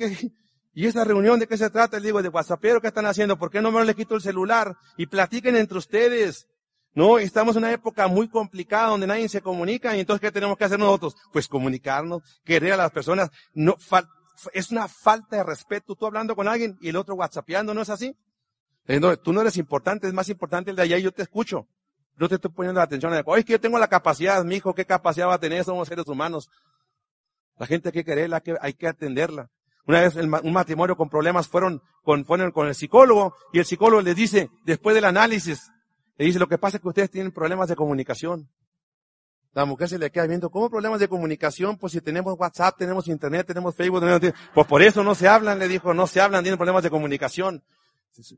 ¿Y esa reunión de qué se trata? Le digo, de whatsappero, ¿qué están haciendo? ¿Por qué no me les quito el celular? Y platiquen entre ustedes. No, estamos en una época muy complicada donde nadie se comunica y entonces ¿qué tenemos que hacer nosotros? Pues comunicarnos, querer a las personas. No, es una falta de respeto. Tú hablando con alguien y el otro whatsappeando, ¿no es así? Entonces, tú no eres importante, es más importante el de allá y yo te escucho. No te estoy poniendo la atención. Oye, es que yo tengo la capacidad, mi hijo, ¿qué capacidad va a tener? Somos seres humanos. La gente hay que quererla, hay que, hay que atenderla. Una vez un matrimonio con problemas fueron con, fueron con el psicólogo y el psicólogo les dice, después del análisis, le dice, lo que pasa es que ustedes tienen problemas de comunicación. La mujer se le queda viendo, ¿cómo problemas de comunicación? Pues si tenemos WhatsApp, tenemos Internet, tenemos Facebook, tenemos... pues por eso no se hablan, le dijo, no se hablan, tienen problemas de comunicación.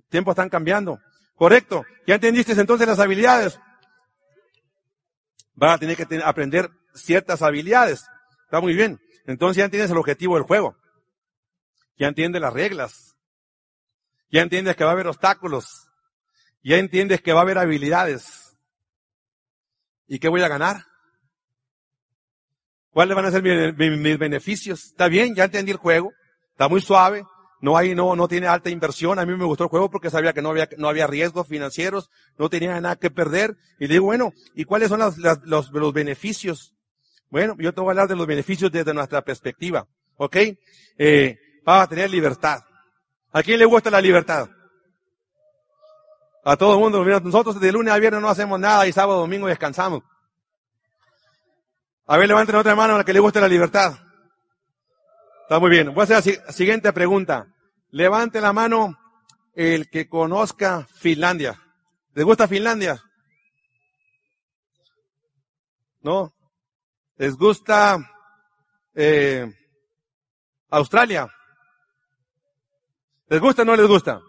Tiempos están cambiando. Correcto. ¿Ya entendiste entonces las habilidades? Va a tener que aprender ciertas habilidades. Está muy bien. Entonces ya entiendes el objetivo del juego. Ya entiendes las reglas. Ya entiendes que va a haber obstáculos ya entiendes que va a haber habilidades. ¿Y qué voy a ganar? ¿Cuáles van a ser mis, beneficios? Está bien, ya entendí el juego. Está muy suave. No hay, no, no tiene alta inversión. A mí me gustó el juego porque sabía que no había, no había riesgos financieros, no tenía nada que perder. Y le digo, bueno, ¿y cuáles son los, los, los beneficios? Bueno, yo te voy a hablar de los beneficios desde nuestra perspectiva. ¿Ok? Eh, a tener libertad. ¿A quién le gusta la libertad? A todo el mundo, nosotros de lunes a viernes no hacemos nada y sábado, domingo descansamos. A ver, levanten otra mano a la que le guste la libertad. Está muy bien. Voy a hacer la siguiente pregunta. Levante la mano el que conozca Finlandia. ¿Les gusta Finlandia? ¿No? ¿Les gusta eh, Australia? ¿Les gusta o no les gusta?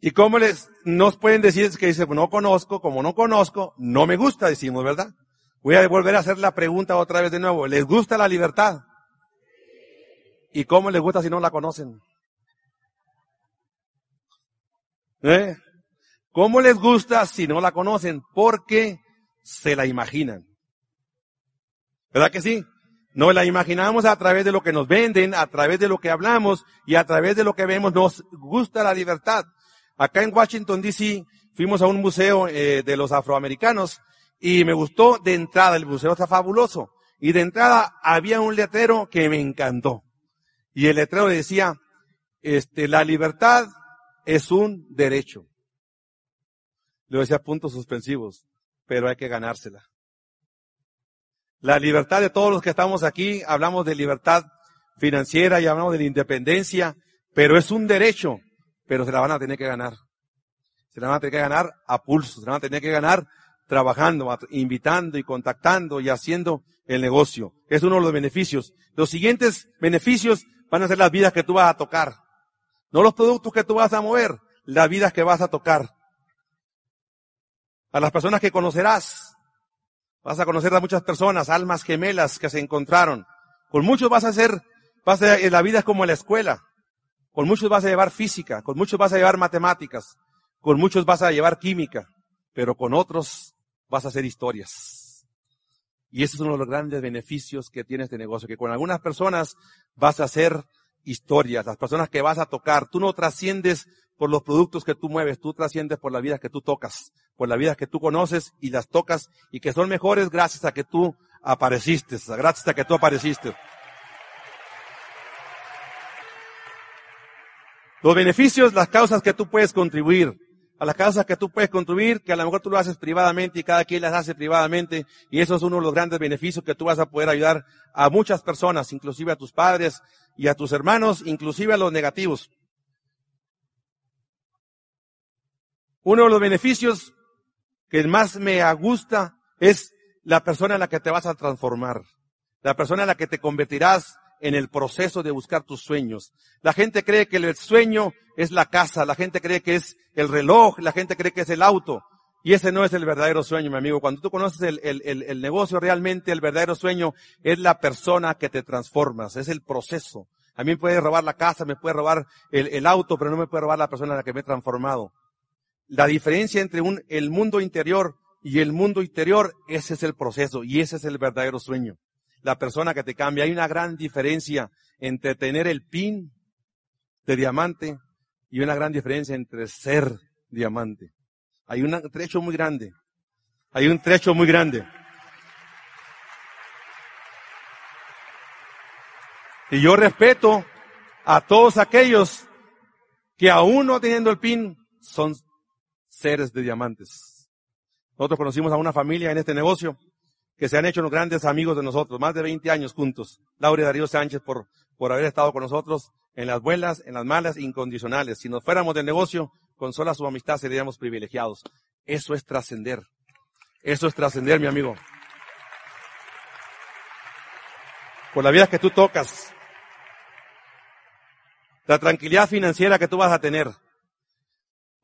¿Y cómo les, nos pueden decir que dice, no conozco, como no conozco, no me gusta, decimos, ¿verdad? Voy a volver a hacer la pregunta otra vez de nuevo. ¿Les gusta la libertad? ¿Y cómo les gusta si no la conocen? ¿Eh? ¿Cómo les gusta si no la conocen? Porque se la imaginan. ¿Verdad que sí? No la imaginamos a través de lo que nos venden, a través de lo que hablamos y a través de lo que vemos. Nos gusta la libertad. Acá en Washington, D.C., fuimos a un museo eh, de los afroamericanos y me gustó de entrada, el museo está fabuloso. Y de entrada había un letrero que me encantó. Y el letrero decía, este, la libertad es un derecho. Le decía puntos suspensivos. pero hay que ganársela. La libertad de todos los que estamos aquí, hablamos de libertad financiera y hablamos de la independencia, pero es un derecho, pero se la van a tener que ganar. Se la van a tener que ganar a pulso, se la van a tener que ganar trabajando, invitando y contactando y haciendo el negocio. Es uno de los beneficios. Los siguientes beneficios van a ser las vidas que tú vas a tocar. No los productos que tú vas a mover, las vidas que vas a tocar. A las personas que conocerás. Vas a conocer a muchas personas, almas gemelas que se encontraron. Con muchos vas a hacer, vas a, la vida es como la escuela. Con muchos vas a llevar física, con muchos vas a llevar matemáticas, con muchos vas a llevar química, pero con otros vas a hacer historias. Y ese es uno de los grandes beneficios que tiene este negocio, que con algunas personas vas a hacer historias, las personas que vas a tocar. Tú no trasciendes por los productos que tú mueves, tú trasciendes por las vidas que tú tocas, por las vidas que tú conoces y las tocas y que son mejores gracias a que tú apareciste, gracias a que tú apareciste. Los beneficios, las causas que tú puedes contribuir, a las causas que tú puedes contribuir, que a lo mejor tú lo haces privadamente y cada quien las hace privadamente, y eso es uno de los grandes beneficios que tú vas a poder ayudar a muchas personas, inclusive a tus padres y a tus hermanos, inclusive a los negativos. Uno de los beneficios que más me gusta es la persona en la que te vas a transformar, la persona en la que te convertirás en el proceso de buscar tus sueños. La gente cree que el sueño es la casa, la gente cree que es el reloj, la gente cree que es el auto. Y ese no es el verdadero sueño, mi amigo. Cuando tú conoces el, el, el, negocio, realmente el verdadero sueño es la persona que te transformas, es el proceso. A mí me puede robar la casa, me puede robar el, el auto, pero no me puede robar la persona en la que me he transformado. La diferencia entre un, el mundo interior y el mundo interior, ese es el proceso y ese es el verdadero sueño la persona que te cambia. Hay una gran diferencia entre tener el pin de diamante y una gran diferencia entre ser diamante. Hay un trecho muy grande. Hay un trecho muy grande. Y yo respeto a todos aquellos que aún no teniendo el pin son seres de diamantes. Nosotros conocimos a una familia en este negocio que se han hecho los grandes amigos de nosotros, más de 20 años juntos. Laura y Darío Sánchez por, por haber estado con nosotros en las buenas, en las malas, incondicionales. Si nos fuéramos del negocio, con sola su amistad seríamos privilegiados. Eso es trascender. Eso es trascender, mi amigo. Por la vida que tú tocas. La tranquilidad financiera que tú vas a tener.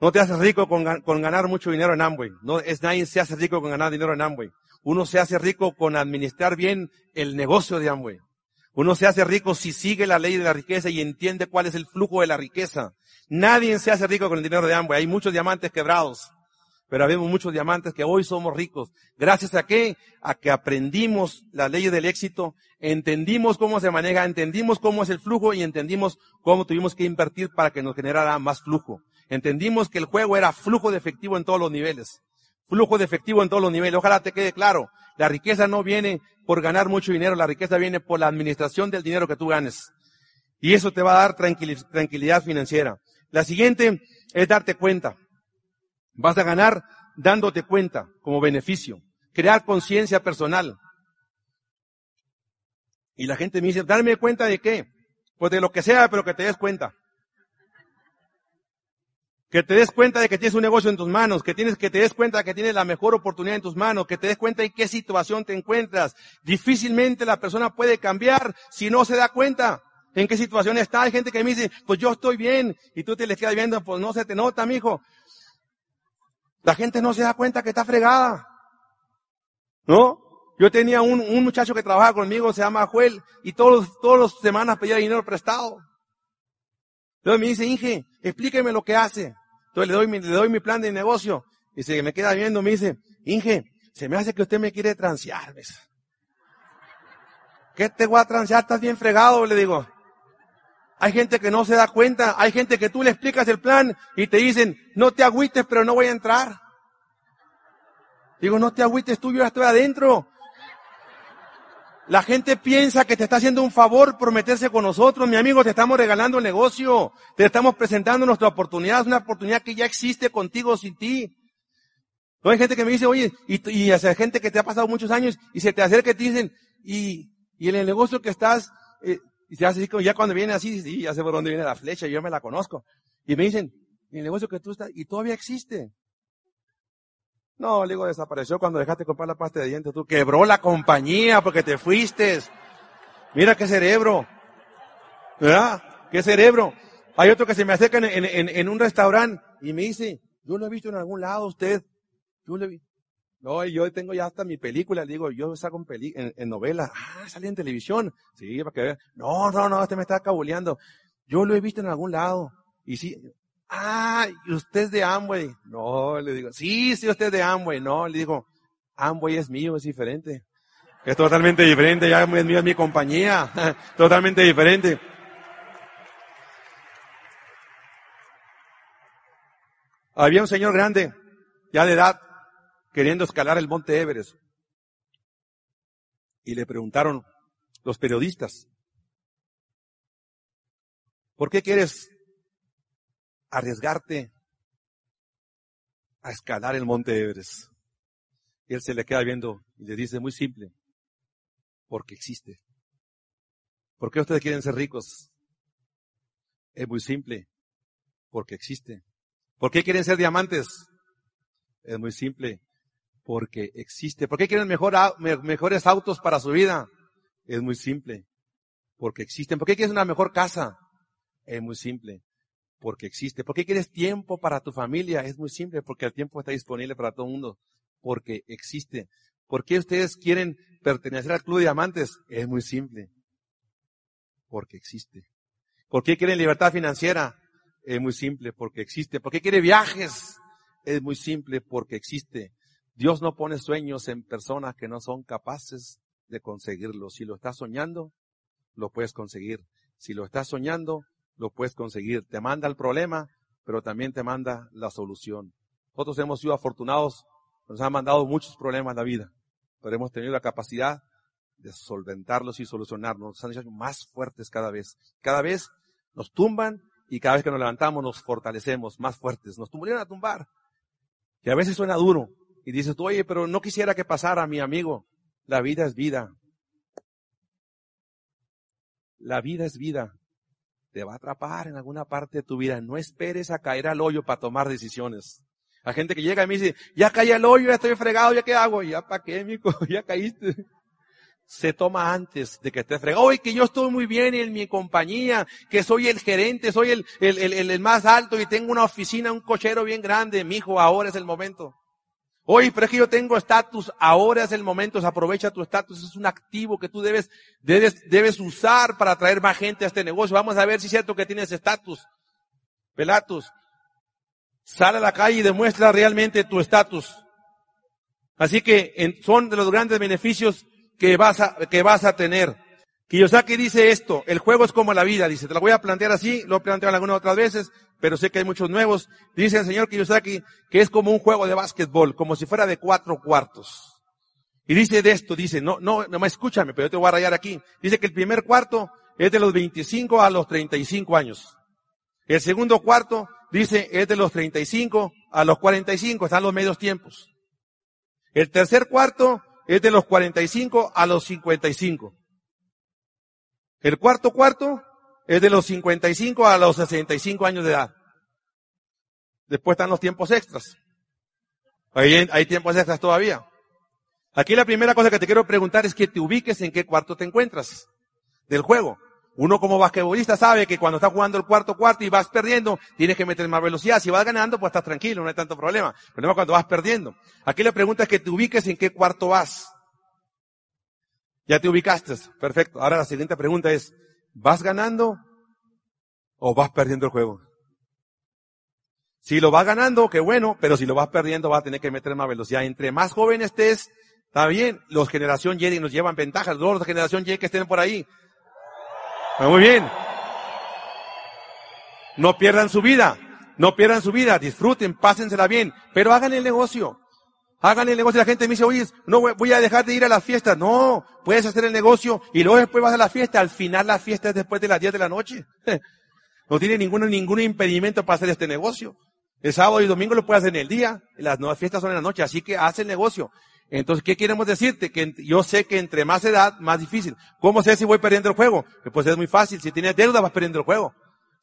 No te haces rico con, con ganar mucho dinero en Amway. No es nadie se hace rico con ganar dinero en Amway. Uno se hace rico con administrar bien el negocio de Amway. Uno se hace rico si sigue la ley de la riqueza y entiende cuál es el flujo de la riqueza. Nadie se hace rico con el dinero de Amway. Hay muchos diamantes quebrados, pero habemos muchos diamantes que hoy somos ricos. ¿Gracias a qué? A que aprendimos la ley del éxito, entendimos cómo se maneja, entendimos cómo es el flujo y entendimos cómo tuvimos que invertir para que nos generara más flujo. Entendimos que el juego era flujo de efectivo en todos los niveles flujo de efectivo en todos los niveles. Ojalá te quede claro. La riqueza no viene por ganar mucho dinero, la riqueza viene por la administración del dinero que tú ganes. Y eso te va a dar tranquilidad financiera. La siguiente es darte cuenta. Vas a ganar dándote cuenta como beneficio. Crear conciencia personal. Y la gente me dice, darme cuenta de qué? Pues de lo que sea, pero que te des cuenta que te des cuenta de que tienes un negocio en tus manos, que tienes, que te des cuenta de que tienes la mejor oportunidad en tus manos, que te des cuenta en qué situación te encuentras. Difícilmente la persona puede cambiar si no se da cuenta en qué situación está. Hay gente que me dice, pues yo estoy bien, y tú te le quedas viendo, pues no se te nota, mijo. La gente no se da cuenta que está fregada. ¿No? Yo tenía un, un muchacho que trabajaba conmigo, se llama Joel, y todos, todos las semanas pedía dinero prestado. Entonces me dice, Inge, explíqueme lo que hace. Entonces le doy mi, le doy mi plan de negocio. Y se me queda viendo, me dice, Inge, se me hace que usted me quiere transear. ¿Qué te voy a transear? Estás bien fregado, le digo. Hay gente que no se da cuenta, hay gente que tú le explicas el plan y te dicen, no te agüites, pero no voy a entrar. Digo, no te agüites tú, yo ya estoy adentro. La gente piensa que te está haciendo un favor por meterse con nosotros. Mi amigo, te estamos regalando el negocio. Te estamos presentando nuestra oportunidad. Es una oportunidad que ya existe contigo sin ti. No hay gente que me dice, oye, y, y gente que te ha pasado muchos años y se te acerca y te dicen, y, y en el negocio que estás, eh, y se hace así como ya cuando viene así, sí, ya sé por dónde viene la flecha, yo me la conozco. Y me dicen, el negocio que tú estás, y todavía existe. No, le digo, desapareció cuando dejaste comprar la pasta de dientes. Tú quebró la compañía porque te fuiste. Mira qué cerebro. ¿Verdad? Qué cerebro. Hay otro que se me acerca en, un restaurante y me dice, yo lo he visto en algún lado usted. Yo lo he visto. No, yo tengo ya hasta mi película, digo, yo saco en, novela. Ah, sale en televisión. Sí, para que vean. No, no, no, este me está cabuleando. Yo lo he visto en algún lado. Y sí, ah, ¿y usted es de Amway? No, le digo, sí, sí, usted es de Amway. No, le digo, Amway es mío, es diferente. Es totalmente diferente, ya es mío, es mi compañía. totalmente diferente. Había un señor grande, ya de edad, queriendo escalar el monte Everest. Y le preguntaron los periodistas, ¿por qué quieres arriesgarte a escalar el monte Everest. Y él se le queda viendo y le dice muy simple, porque existe. ¿Por qué ustedes quieren ser ricos? Es muy simple, porque existe. ¿Por qué quieren ser diamantes? Es muy simple, porque existe. ¿Por qué quieren mejor, mejores autos para su vida? Es muy simple, porque existen. ¿Por qué quieren una mejor casa? Es muy simple, porque existe. ¿Por qué quieres tiempo para tu familia? Es muy simple, porque el tiempo está disponible para todo el mundo, porque existe. ¿Por qué ustedes quieren pertenecer al Club de Diamantes? Es muy simple, porque existe. ¿Por qué quieren libertad financiera? Es muy simple, porque existe. ¿Por qué quieren viajes? Es muy simple, porque existe. Dios no pone sueños en personas que no son capaces de conseguirlo. Si lo estás soñando, lo puedes conseguir. Si lo estás soñando, lo puedes conseguir. Te manda el problema, pero también te manda la solución. Nosotros hemos sido afortunados, nos han mandado muchos problemas en la vida, pero hemos tenido la capacidad de solventarlos y solucionarlos. Nos han hecho más fuertes cada vez. Cada vez nos tumban y cada vez que nos levantamos nos fortalecemos más fuertes. Nos tumbarían a tumbar. Y a veces suena duro. Y dices tú, oye, pero no quisiera que pasara, mi amigo. La vida es vida. La vida es vida te va a atrapar en alguna parte de tu vida. No esperes a caer al hoyo para tomar decisiones. Hay gente que llega y me dice, ya caí al hoyo, ya estoy fregado, ¿ya qué hago? Ya pa' qué, mico, ya caíste. Se toma antes de que estés fregado. Oye, que yo estoy muy bien en mi compañía, que soy el gerente, soy el, el, el, el más alto y tengo una oficina, un cochero bien grande. Mi hijo, ahora es el momento. Oye, pero es que yo tengo estatus, ahora es el momento, aprovecha tu estatus, es un activo que tú debes, debes, debes usar para atraer más gente a este negocio. Vamos a ver si es cierto que tienes estatus. Pelatus, sale a la calle y demuestra realmente tu estatus. Así que son de los grandes beneficios que vas a, que vas a tener. Kiyosaki dice esto, el juego es como la vida, dice, te lo voy a plantear así, lo he planteado algunas otras veces, pero sé que hay muchos nuevos. Dice el señor Kiyosaki que es como un juego de básquetbol, como si fuera de cuatro cuartos. Y dice de esto, dice, no, no, no me escúchame, pero yo te voy a rayar aquí. Dice que el primer cuarto es de los 25 a los 35 años. El segundo cuarto, dice, es de los 35 a los 45, están los medios tiempos. El tercer cuarto es de los 45 a los 55. El cuarto cuarto es de los 55 a los 65 años de edad. Después están los tiempos extras. Hay, hay tiempos extras todavía. Aquí la primera cosa que te quiero preguntar es que te ubiques en qué cuarto te encuentras del juego. Uno como basquetbolista sabe que cuando está jugando el cuarto cuarto y vas perdiendo, tienes que meter más velocidad. Si vas ganando, pues estás tranquilo, no hay tanto problema. El problema es cuando vas perdiendo. Aquí la pregunta es que te ubiques en qué cuarto vas. Ya te ubicaste. Perfecto. Ahora la siguiente pregunta es, ¿vas ganando o vas perdiendo el juego? Si lo vas ganando, qué bueno, pero si lo vas perdiendo, vas a tener que meter más velocidad. Entre más joven estés, está bien, los generación Y nos llevan ventajas, los de generación Y que estén por ahí. Muy bien. No pierdan su vida, no pierdan su vida, disfruten, pásensela bien, pero hagan el negocio. Hagan el negocio. La gente me dice, oye, no voy a dejar de ir a las fiestas. No, puedes hacer el negocio y luego después vas a la fiesta. Al final la fiesta es después de las 10 de la noche. No tiene ningún, ningún impedimento para hacer este negocio. El sábado y domingo lo puedes hacer en el día, las nuevas fiestas son en la noche, así que haz el negocio. Entonces, ¿qué queremos decirte? Que yo sé que entre más edad, más difícil. ¿Cómo sé si voy perdiendo el juego? Pues es muy fácil. Si tienes deuda, vas perdiendo el juego.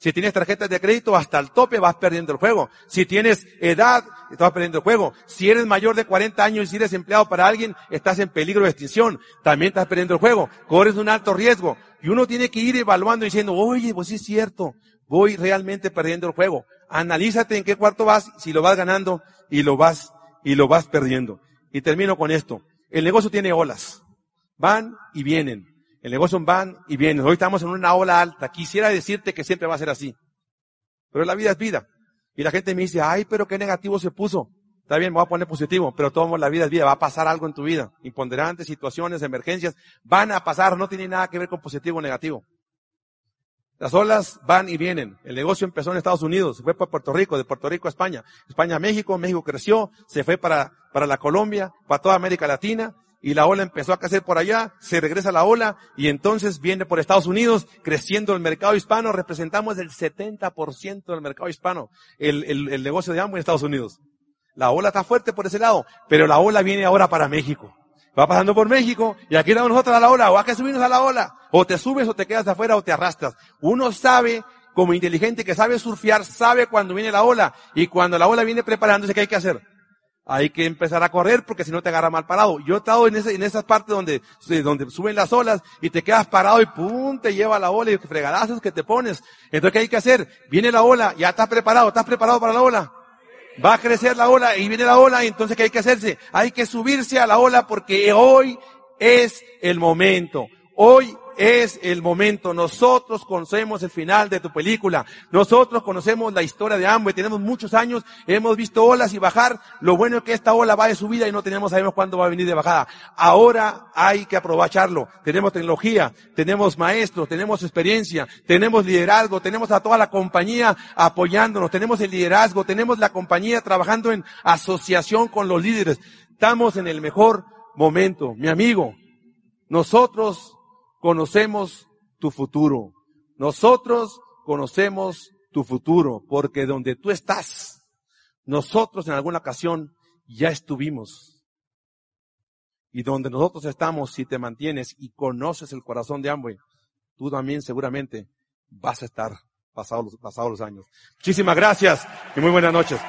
Si tienes tarjetas de crédito hasta el tope, vas perdiendo el juego. Si tienes edad, estás perdiendo el juego. Si eres mayor de 40 años y si eres empleado para alguien, estás en peligro de extinción. También estás perdiendo el juego. Corres un alto riesgo. Y uno tiene que ir evaluando diciendo, oye, pues sí es cierto. Voy realmente perdiendo el juego. Analízate en qué cuarto vas, si lo vas ganando y lo vas, y lo vas perdiendo. Y termino con esto. El negocio tiene olas. Van y vienen. El negocio van y vienen. Hoy estamos en una ola alta. Quisiera decirte que siempre va a ser así. Pero la vida es vida. Y la gente me dice, ay, pero qué negativo se puso. Está bien, me voy a poner positivo, pero todo la vida es vida. Va a pasar algo en tu vida. Imponderantes, situaciones, emergencias, van a pasar. No tiene nada que ver con positivo o negativo. Las olas van y vienen. El negocio empezó en Estados Unidos, se fue para Puerto Rico, de Puerto Rico a España, España a México, México creció, se fue para, para la Colombia, para toda América Latina, y la ola empezó a crecer por allá, se regresa la ola, y entonces viene por Estados Unidos, creciendo el mercado hispano, representamos el 70% del mercado hispano, el, el, el negocio de ambos en Estados Unidos. La ola está fuerte por ese lado, pero la ola viene ahora para México va pasando por México y aquí estamos nosotros a la ola, o hay que subirnos a la ola, o te subes o te quedas afuera o te arrastras. Uno sabe, como inteligente que sabe surfear, sabe cuando viene la ola y cuando la ola viene preparándose, ¿qué hay que hacer? Hay que empezar a correr porque si no te agarra mal parado. Yo he estado en, ese, en esas partes donde, donde suben las olas y te quedas parado y pum, te lleva la ola y fregadazos que te pones. Entonces, ¿qué hay que hacer? Viene la ola, ya estás preparado, estás preparado para la ola. Va a crecer la ola y viene la ola y entonces ¿qué hay que hacerse? Hay que subirse a la ola porque hoy es el momento. Hoy es el momento. Nosotros conocemos el final de tu película. Nosotros conocemos la historia de Amway. Tenemos muchos años, hemos visto olas y bajar. Lo bueno es que esta ola va de subida y no tenemos, sabemos cuándo va a venir de bajada. Ahora hay que aprovecharlo. Tenemos tecnología, tenemos maestros, tenemos experiencia, tenemos liderazgo, tenemos a toda la compañía apoyándonos, tenemos el liderazgo, tenemos la compañía trabajando en asociación con los líderes. Estamos en el mejor momento. Mi amigo, nosotros conocemos tu futuro. Nosotros conocemos tu futuro, porque donde tú estás, nosotros en alguna ocasión ya estuvimos. Y donde nosotros estamos, si te mantienes y conoces el corazón de Amway, tú también seguramente vas a estar pasados, pasados los años. Muchísimas gracias y muy buenas noches.